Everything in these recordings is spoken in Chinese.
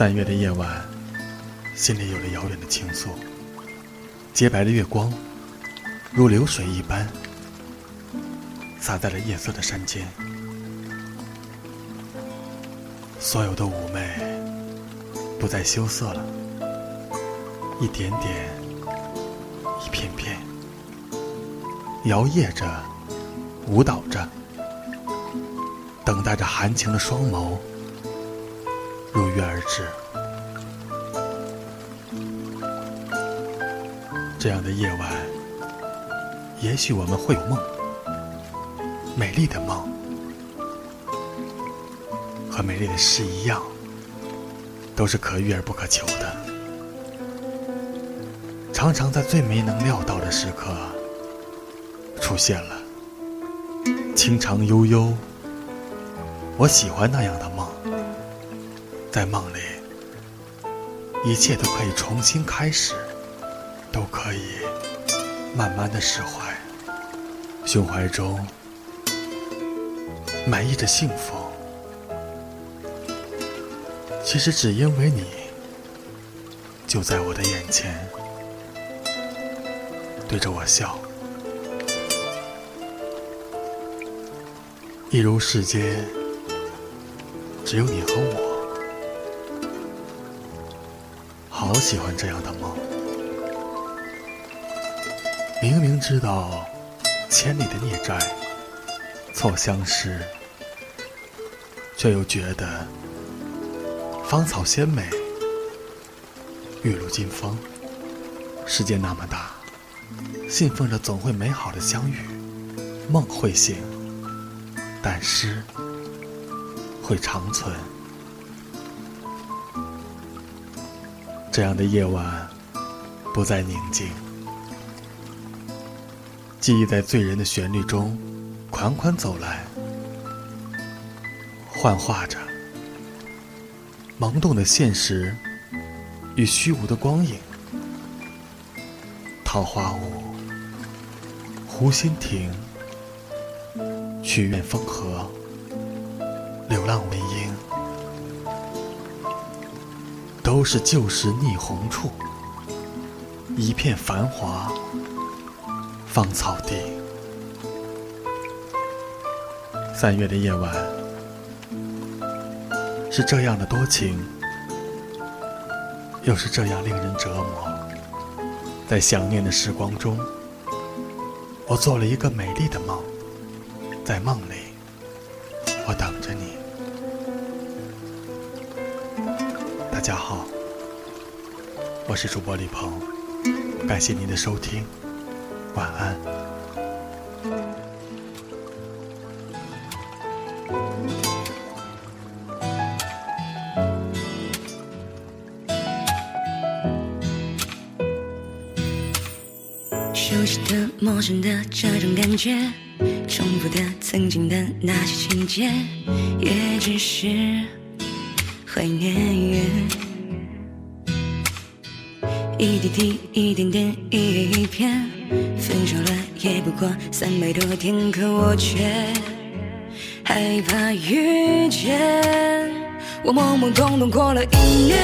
三月的夜晚，心里有了遥远的倾诉。洁白的月光，如流水一般，洒在了夜色的山间。所有的妩媚不再羞涩了，一点点，一片片，摇曳着，舞蹈着，等待着含情的双眸如约而至。这样的夜晚，也许我们会有梦，美丽的梦，和美丽的诗一样，都是可遇而不可求的。常常在最没能料到的时刻，出现了。清长悠悠，我喜欢那样的梦。在梦里，一切都可以重新开始。都可以慢慢的释怀，胸怀中满溢着幸福。其实只因为你就在我的眼前，对着我笑，一如世间只有你和我，好喜欢这样的梦。明明知道千里的孽债错相识，却又觉得芳草鲜美，玉露金风。世界那么大，信奉着总会美好的相遇，梦会醒，但诗会长存。这样的夜晚不再宁静。记忆在醉人的旋律中款款走来，幻化着懵懂的现实与虚无的光影。桃花坞、湖心亭、曲院风荷、流浪为莺，都是旧时霓虹处，一片繁华。芳草地，三月的夜晚是这样的多情，又是这样令人折磨。在想念的时光中，我做了一个美丽的梦，在梦里，我等着你。大家好，我是主播李鹏，感谢您的收听。晚安。熟悉的、陌生的这种感觉，重复的、曾经的那些情节，也只是怀念。一滴滴，一点点，一叶一片，分手了也不过三百多天，可我却害怕遇见。我懵懵懂懂过了一年，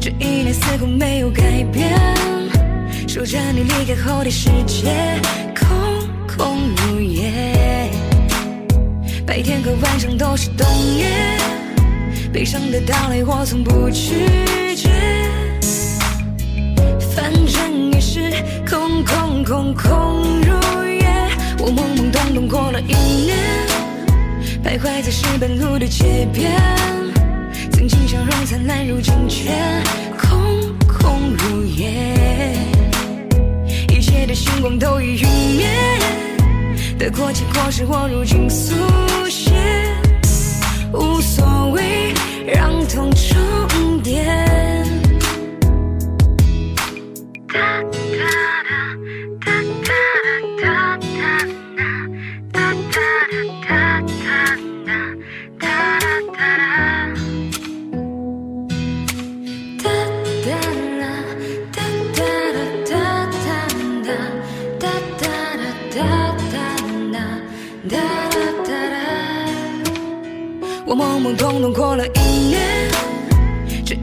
这一年似乎没有改变。守着你离开后的世界，空空如也。白天和晚上都是冬夜，悲伤的到来我从不拒绝。反正也是空空空空如也，我懵懵懂懂过了一年，徘徊在石板路的街边，曾经笑容灿烂，如今却空空如也，一切的星光都已陨灭，得过且过是我如今速写，无所谓，让痛重叠。我懵懵懂懂过了一年，这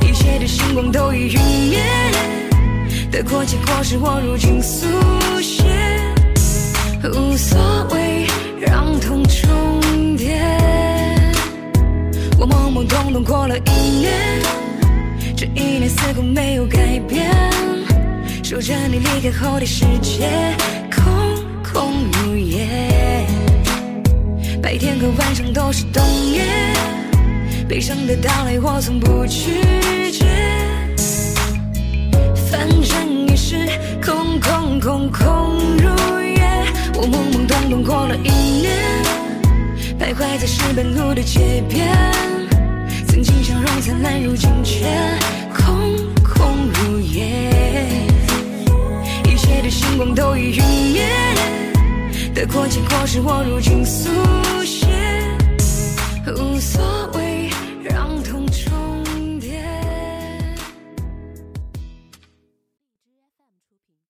一切的星光都已陨灭，得过且过是我如今速写，无所谓让痛重叠。我懵懵懂懂过了一年，这一年似乎没有改变，守着你离开后的世界，空空如也。白天和晚上都是冬夜，悲伤的到来我从不拒绝。反正也是空空空空如也，我懵懵懂懂过了一年。徘徊在石板路的街边，曾经笑容灿烂，如今却空空如也。一切的星光都已陨灭，得过且过是我如今速写，无所谓